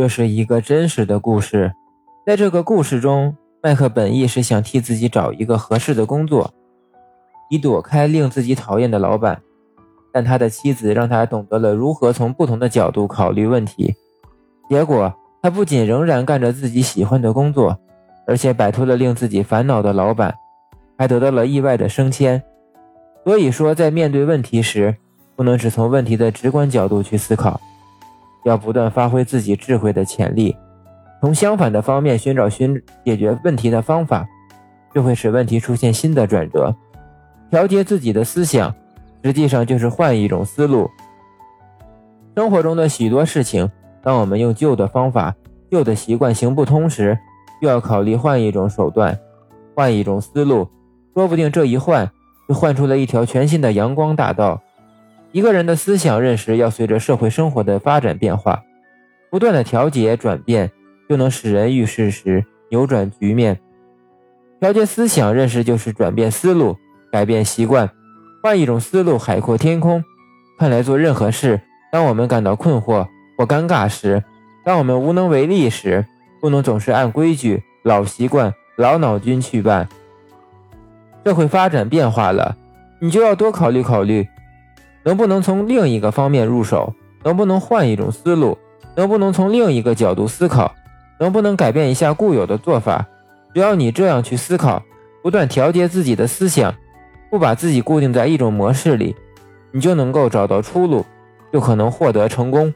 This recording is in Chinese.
这是一个真实的故事，在这个故事中，麦克本意是想替自己找一个合适的工作，以躲开令自己讨厌的老板。但他的妻子让他懂得了如何从不同的角度考虑问题。结果，他不仅仍然干着自己喜欢的工作，而且摆脱了令自己烦恼的老板，还得到了意外的升迁。所以说，在面对问题时，不能只从问题的直观角度去思考。要不断发挥自己智慧的潜力，从相反的方面寻找寻解决问题的方法，就会使问题出现新的转折。调节自己的思想，实际上就是换一种思路。生活中的许多事情，当我们用旧的方法、旧的习惯行不通时，就要考虑换一种手段，换一种思路，说不定这一换，就换出了一条全新的阳光大道。一个人的思想认识要随着社会生活的发展变化，不断的调节转变，就能使人遇事时扭转局面。调节思想认识就是转变思路，改变习惯，换一种思路，海阔天空。看来做任何事，当我们感到困惑或尴尬时，当我们无能为力时，不能总是按规矩、老习惯、老脑筋去办。社会发展变化了，你就要多考虑考虑。能不能从另一个方面入手？能不能换一种思路？能不能从另一个角度思考？能不能改变一下固有的做法？只要你这样去思考，不断调节自己的思想，不把自己固定在一种模式里，你就能够找到出路，就可能获得成功。